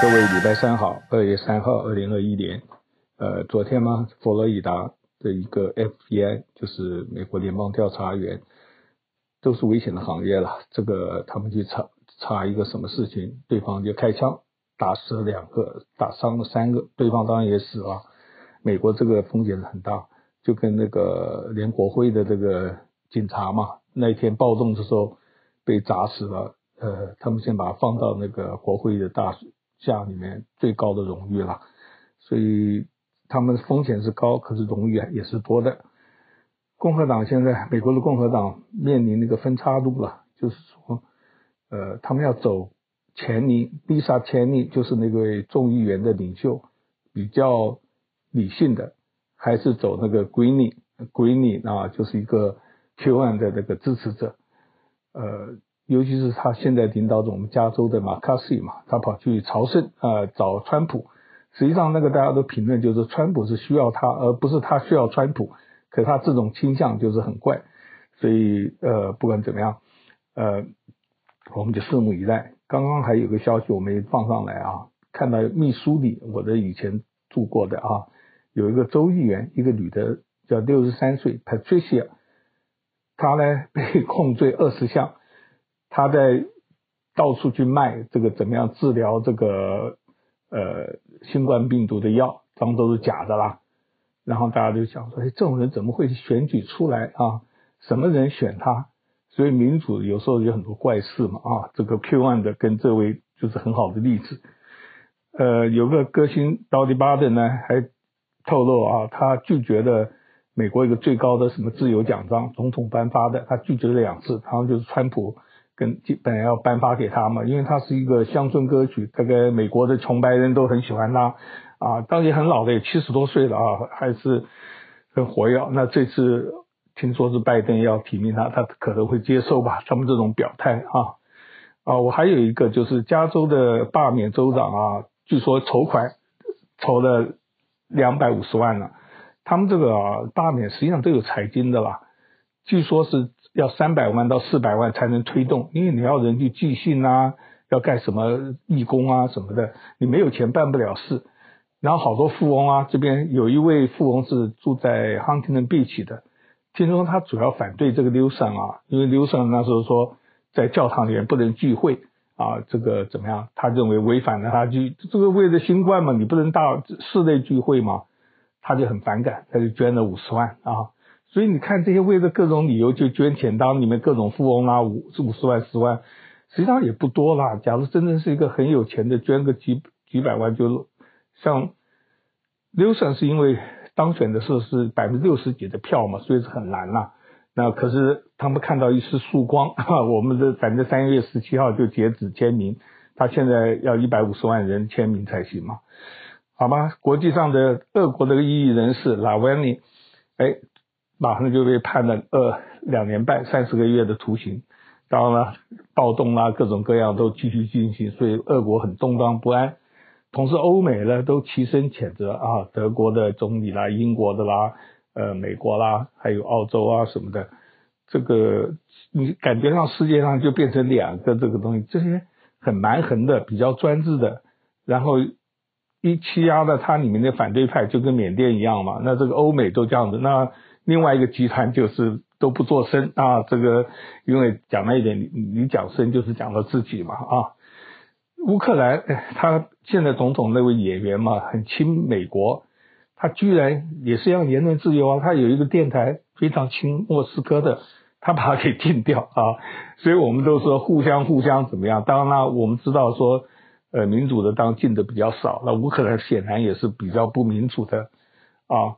各位，礼拜三好，二月三号，二零二一年，呃，昨天嘛，佛罗里达的一个 FBI，就是美国联邦调查员，都是危险的行业了。这个他们去查查一个什么事情，对方就开枪打死了两个，打伤了三个，对方当然也死了。美国这个风险很大，就跟那个连国会的这个警察嘛，那天暴动的时候被砸死了。呃，他们先把它放到那个国会的大厦里面，最高的荣誉了，所以他们风险是高，可是荣誉啊也是多的。共和党现在，美国的共和党面临那个分岔路了，就是说，呃，他们要走钱尼，Lisa Cheney 就是那位众议员的领袖，比较理性的，还是走那个 Greene，Greene 啊，就是一个 QAnon 的那个支持者，呃。尤其是他现在领导着我们加州的马卡西嘛，他跑去朝圣啊、呃，找川普。实际上，那个大家都评论就是川普是需要他，而不是他需要川普。可他这种倾向就是很怪，所以呃，不管怎么样，呃，我们就拭目以待。刚刚还有个消息我没放上来啊，看到密苏里，我的以前住过的啊，有一个州议员，一个女的叫六十三岁 Patricia，她呢被控罪二十项。他在到处去卖这个怎么样治疗这个呃新冠病毒的药，当都是假的啦。然后大家就想说，哎，这种人怎么会选举出来啊？什么人选他？所以民主有时候有很多怪事嘛啊。这个 Q One 的跟这位就是很好的例子。呃，有个歌星 Dolly Parton 呢，还透露啊，他拒绝了美国一个最高的什么自由奖章，总统颁发的，他拒绝了两次，然后就是川普。跟本来要颁发给他嘛，因为他是一个乡村歌曲，大概美国的穷白人都很喜欢他啊，当年很老的，也七十多岁了啊，还是很活跃。那这次听说是拜登要提名他，他可能会接受吧？他们这种表态啊啊，我还有一个就是加州的罢免州长啊，据说筹款筹了两百五十万了，他们这个啊罢免实际上都有财经的啦，据说是。要三百万到四百万才能推动，因为你要人去寄信啊，要干什么义工啊什么的，你没有钱办不了事。然后好多富翁啊，这边有一位富翁是住在 Huntington Beach 的，听说他主要反对这个 Newsom 啊，因为 Newsom 那时候说在教堂里面不能聚会啊，这个怎么样？他认为违反了他就这个为了新冠嘛，你不能大室内聚会嘛，他就很反感，他就捐了五十万啊。所以你看，这些为了各种理由就捐钱，当里面各种富翁啊，五五十万、十万，实际上也不多啦。假如真的是一个很有钱的，捐个几几百万就，就像刘森是因为当选的时候是百分之六十几的票嘛，所以是很难啦。那可是他们看到一丝曙光，我们的反正三月十七号就截止签名，他现在要一百五十万人签名才行嘛，好吧？国际上的俄国的异议人士拉维尼，哎。马上就被判了二两年半三十个月的徒刑，当然了，暴动啊各种各样都继续进行，所以俄国很动荡不安。同时，欧美呢都齐声谴责啊，德国的总理啦、英国的啦、呃美国啦，还有澳洲啊什么的，这个你感觉上世界上就变成两个这个东西，这些很蛮横的、比较专制的，然后一欺压了它里面的反对派，就跟缅甸一样嘛。那这个欧美都这样子，那。另外一个集团就是都不做声啊，这个因为讲了一点，你你讲声就是讲到自己嘛啊。乌克兰他现在总统那位演员嘛，很亲美国，他居然也是要言论自由啊，他有一个电台非常亲莫斯科的，他把它给禁掉啊，所以我们都说互相互相怎么样。当然了，我们知道说呃民主的当禁的比较少，那乌克兰显然也是比较不民主的啊。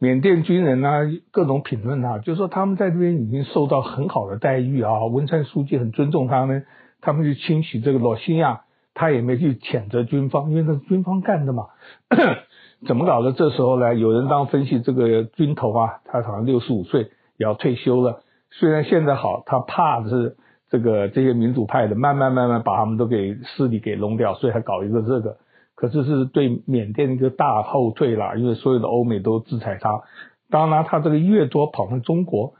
缅甸军人啊，各种评论啊，就说他们在这边已经受到很好的待遇啊。文川书记很尊重他们，他们去清洗这个罗兴亚，他也没去谴责军方，因为那是军方干的嘛。怎么搞的？这时候呢，有人当分析这个军头啊，他好像六十五岁也要退休了。虽然现在好，他怕的是这个这些民主派的慢慢慢慢把他们都给势力给弄掉，所以还搞一个这个。可是是对缅甸一个大后退啦，因为所有的欧美都制裁他。当然，他这个越多跑到中国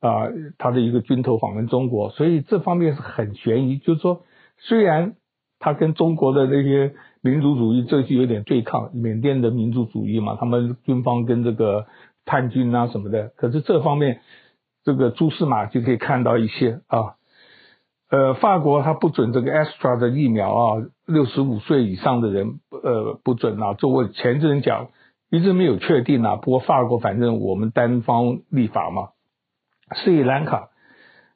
啊、他的一个军头访问中国，所以这方面是很悬疑。就是说，虽然他跟中国的那些民族主义这就有点对抗，缅甸的民族主义嘛，他们军方跟这个叛军啊什么的。可是这方面，这个蛛丝马迹可以看到一些啊。呃，法国它不准这个 Astra 的疫苗啊，六十五岁以上的人呃不准啊。就我前阵讲，一直没有确定啊。不过法国反正我们单方立法嘛。斯里兰卡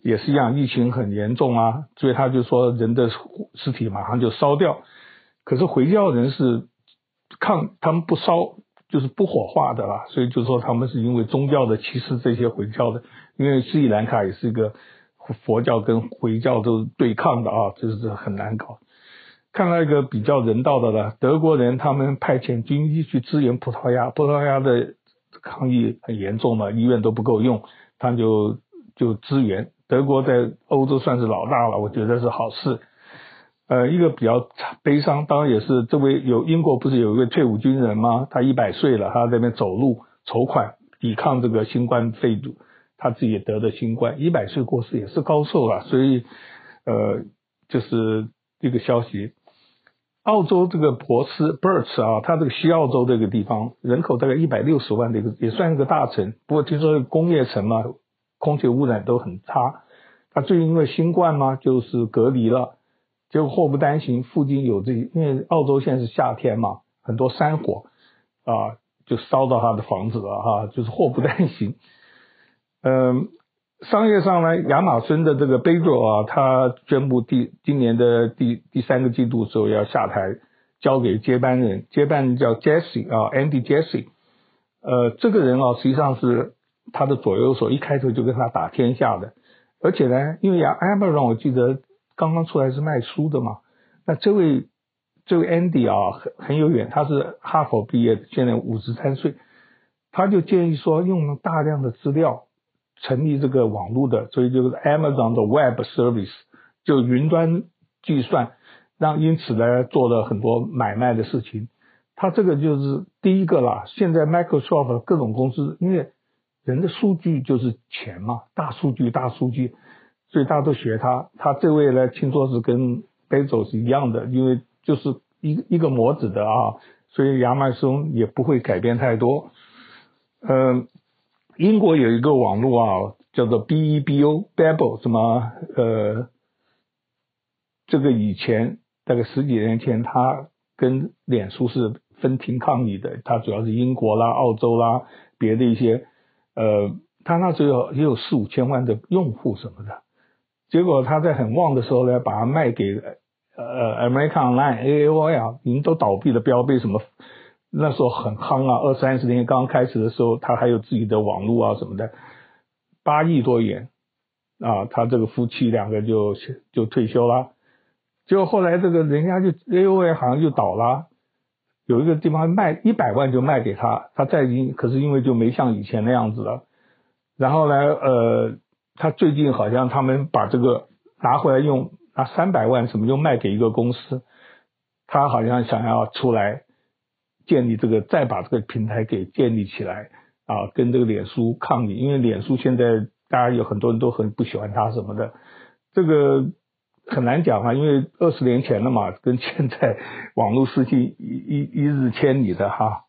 也是一样，疫情很严重啊，所以他就说人的尸体马上就烧掉。可是回教人是抗，他们不烧就是不火化的啦，所以就说他们是因为宗教的歧视这些回教的，因为斯里兰卡也是一个佛教跟回教都对抗的啊，这是很难搞。看到一个比较人道的了，德国人他们派遣军医去支援葡萄牙，葡萄牙的抗疫很严重嘛，医院都不够用，他就就支援。德国在欧洲算是老大了，我觉得是好事。呃，一个比较悲伤，当然也是这位有英国不是有一位退伍军人吗？他一百岁了，他在那边走路筹款抵抗这个新冠肺炎，他自己也得的新冠，一百岁过世也是高寿了，所以呃，就是这个消息。澳洲这个珀斯 Perth 啊，它这个西澳洲这个地方人口大概一百六十万的一个也算一个大城，不过听说工业城嘛，空气污染都很差。他最近因为新冠嘛，就是隔离了。结果祸不单行，附近有这，因为澳洲现在是夏天嘛，很多山火啊，就烧到他的房子了哈，就是祸不单行。嗯，商业上呢，亚马逊的这个贝佐啊，他宣布第今年的第第三个季度时候要下台，交给接班人，接班人叫 Jesse 啊，Andy Jesse。呃，这个人啊，实际上是他的左右手，一开头就跟他打天下的，而且呢，因为亚 Amazon 我记得。刚刚出来是卖书的嘛？那这位这位 Andy 啊，很很有远，他是哈佛毕业的，现在五十三岁，他就建议说，用大量的资料成立这个网络的，所以就是 Amazon 的 Web Service，就云端计算，让因此呢做了很多买卖的事情。他这个就是第一个啦。现在 Microsoft 各种公司，因为人的数据就是钱嘛，大数据，大数据。所以大家都学他，他这位呢，听说是跟贝佐是一样的，因为就是一个一个模子的啊，所以亚马逊也不会改变太多。嗯，英国有一个网络啊，叫做 B E B O Babel 什么呃，这个以前大概十几年前，他跟脸书是分庭抗礼的，他主要是英国啦、澳洲啦，别的一些呃，他那时候也有四五千万的用户什么的。结果他在很旺的时候呢，把它卖给呃 American Online AOL，已经都倒闭了，标被什么？那时候很夯啊，二三十年刚开始的时候，他还有自己的网络啊什么的，八亿多元啊，他这个夫妻两个就就退休了。结果后来这个人家就 AOL 好像就倒了，有一个地方卖一百万就卖给他，他再因可是因为就没像以前那样子了，然后呢呃。他最近好像他们把这个拿回来用，拿三百万什么又卖给一个公司，他好像想要出来建立这个，再把这个平台给建立起来啊，跟这个脸书抗议，因为脸书现在大家有很多人都很不喜欢他什么的，这个很难讲啊，因为二十年前了嘛，跟现在网络世界一一一日千里的哈，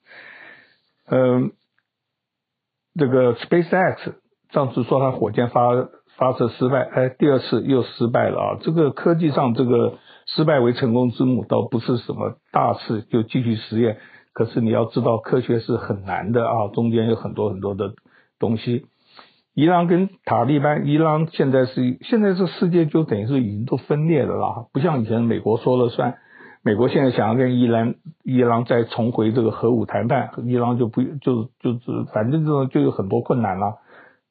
嗯，这个 SpaceX。上次说他火箭发发射失败，哎，第二次又失败了啊！这个科技上这个失败为成功之母，倒不是什么大事，就继续实验。可是你要知道，科学是很难的啊，中间有很多很多的东西。伊朗跟塔利班，伊朗现在是现在这世界就等于是已经都分裂了啦，不像以前美国说了算。美国现在想要跟伊朗伊朗再重回这个核武谈判，伊朗就不就就是反正这种就有很多困难了。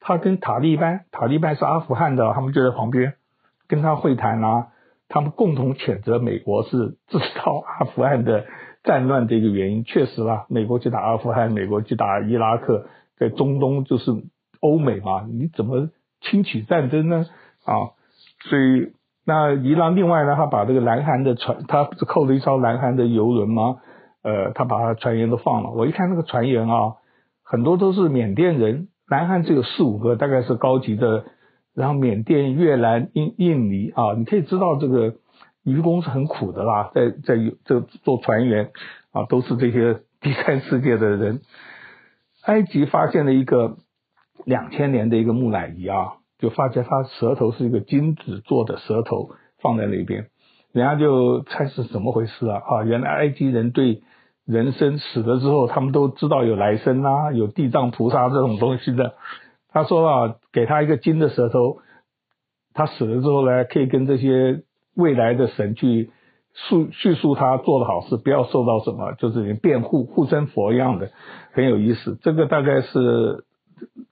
他跟塔利班，塔利班是阿富汗的，他们就在旁边跟他会谈啊。他们共同谴责美国是制造阿富汗的战乱的一个原因。确实啦，美国去打阿富汗，美国去打伊拉克，在中东就是欧美嘛，你怎么轻启战争呢？啊，所以那伊朗另外呢，他把这个南韩的船，他不是扣了一艘南韩的游轮吗？呃，他把他船员都放了。我一看那个船员啊，很多都是缅甸人。南韩只有四五个，大概是高级的，然后缅甸、越南、印印尼啊，你可以知道这个愚公是很苦的啦，在在这做船员啊，都是这些 第三世界的人。埃及发现了一个两千年的一个木乃伊啊，就发现他舌头是一个金子做的舌头放在那边，人家就猜是怎么回事啊？啊，原来埃及人对人生死了之后，他们都知道有来生啊，有地藏菩萨这种东西的。他说啊，给他一个金的舌头，他死了之后呢，可以跟这些未来的神去述叙述他做的好事，不要受到什么，就是连辩护护身佛一样的，很有意思。这个大概是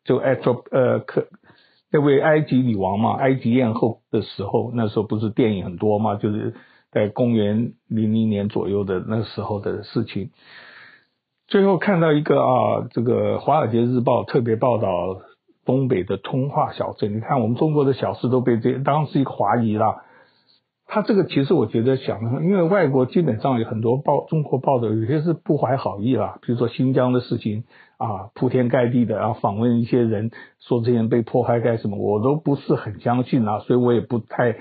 就埃及呃可那位埃及女王嘛，埃及艳后的时候，那时候不是电影很多嘛，就是。在公元零零年左右的那时候的事情，最后看到一个啊，这个《华尔街日报》特别报道东北的通化小镇。你看，我们中国的小事都被这当时一个华裔了。他这个其实我觉得想，因为外国基本上有很多报，中国报的有些是不怀好意啦，比如说新疆的事情啊，铺天盖地的，然后访问一些人，说这些人被迫害干什么，我都不是很相信啊，所以我也不太。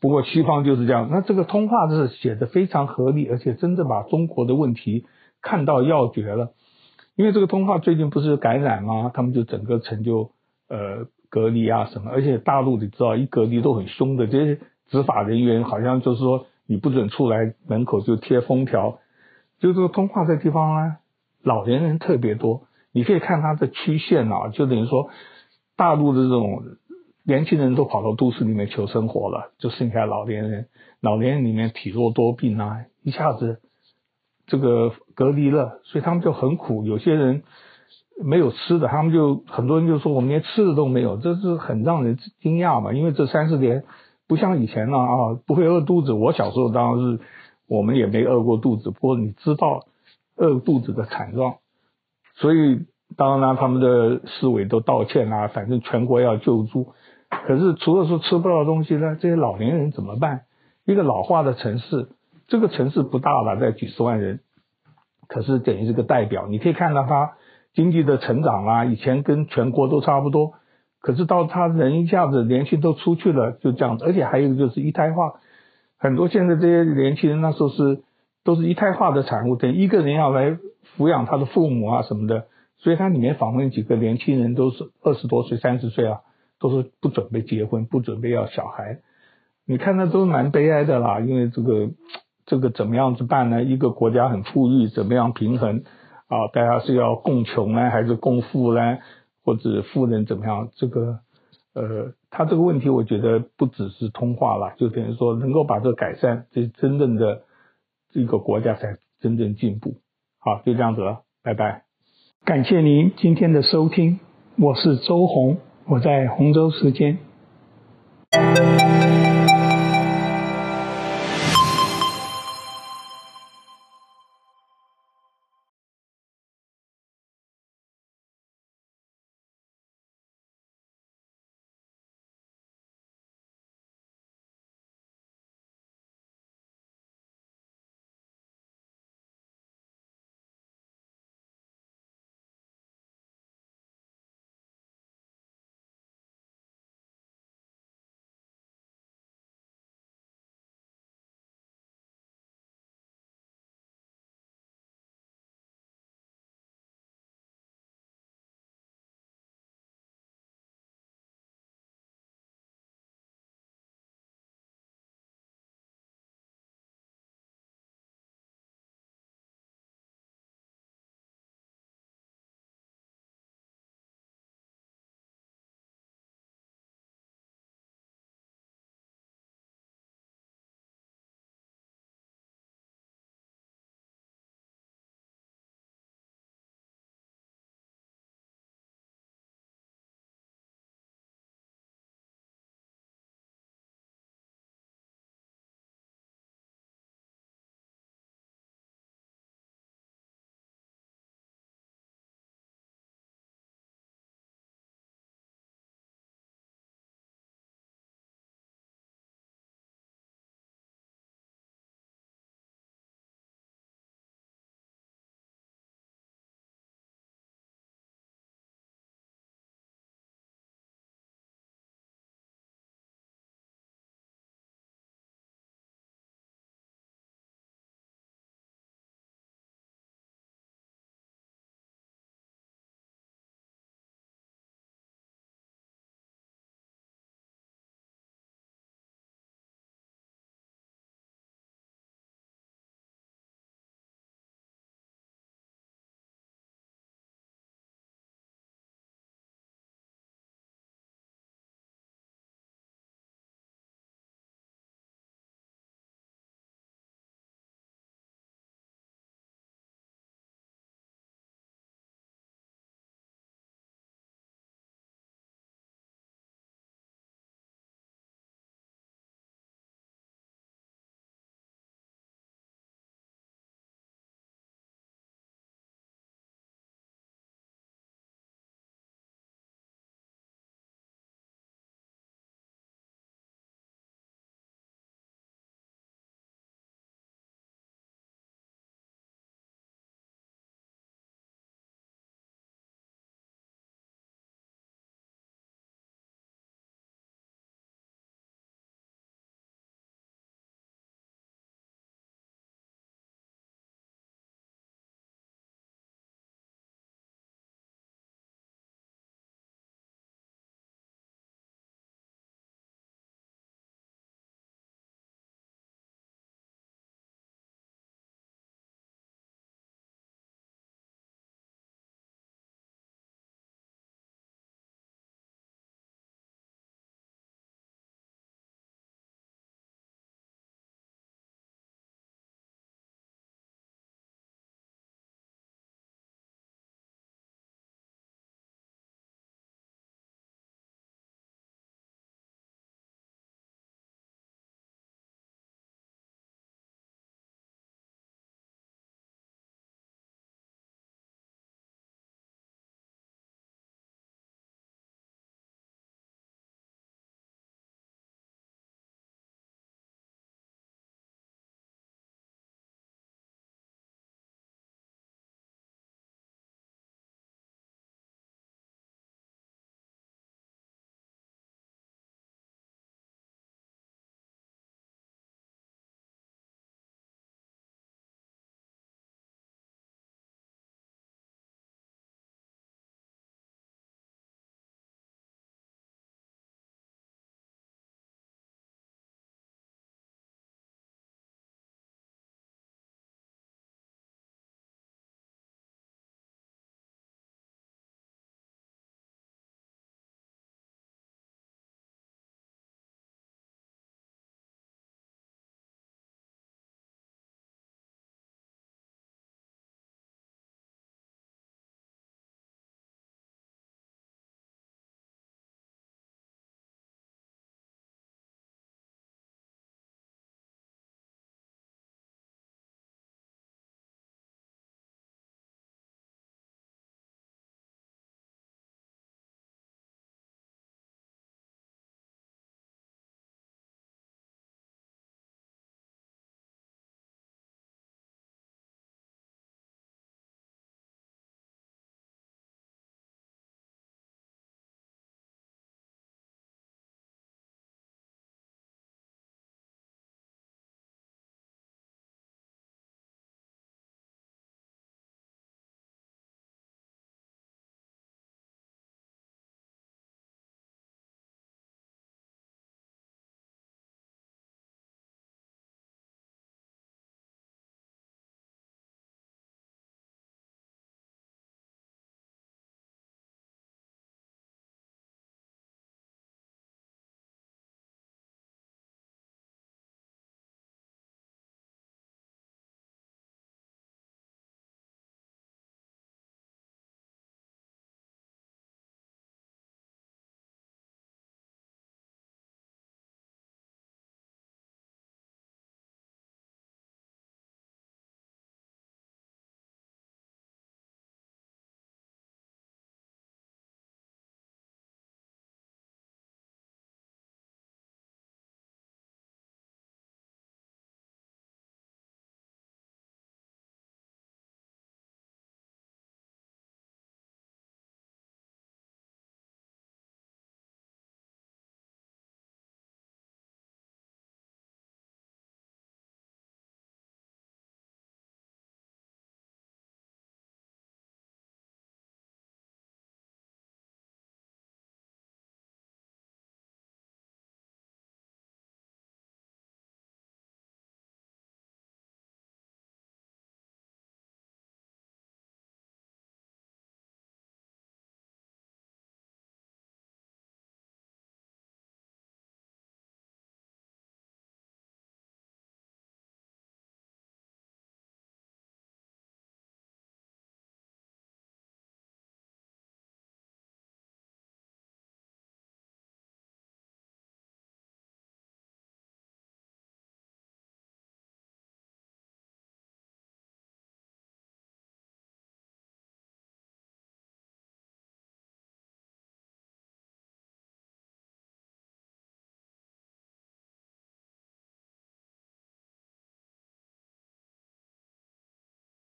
不过西方就是这样，那这个通话是写的非常合理，而且真的把中国的问题看到要诀了。因为这个通话最近不是感染吗？他们就整个城就呃隔离啊什么，而且大陆你知道一隔离都很凶的，这些执法人员好像就是说你不准出来，门口就贴封条。就这个通化这地方呢，老年人特别多，你可以看它的曲线啊，就等于说大陆的这种。年轻人都跑到都市里面求生活了，就剩下老年人。老年人里面体弱多病啊，一下子这个隔离了，所以他们就很苦。有些人没有吃的，他们就很多人就说我们连吃的都没有，这是很让人惊讶嘛。因为这三四年不像以前了啊，不会饿肚子。我小时候当然是我们也没饿过肚子，不过你知道饿肚子的惨状，所以当然他们的市委都道歉啊，反正全国要救助。可是除了说吃不到东西呢，这些老年人怎么办？一个老化的城市，这个城市不大了，在几十万人，可是等于是个代表。你可以看到它经济的成长啊，以前跟全国都差不多，可是到他人一下子年轻都出去了，就这样子。而且还有一个就是一胎化，很多现在这些年轻人那时候是都是一胎化的产物，等一个人要来抚养他的父母啊什么的。所以他里面访问几个年轻人，都是二十多岁、三十岁啊。都是不准备结婚，不准备要小孩，你看那都蛮悲哀的啦。因为这个这个怎么样子办呢？一个国家很富裕，怎么样平衡啊？大家是要共穷呢，还是共富呢？或者富人怎么样？这个呃，他这个问题，我觉得不只是通话了，就等于说能够把这个改善，这真正的这个国家才真正进步。好，就这样子了，拜拜。感谢您今天的收听，我是周红。我在洪州时间。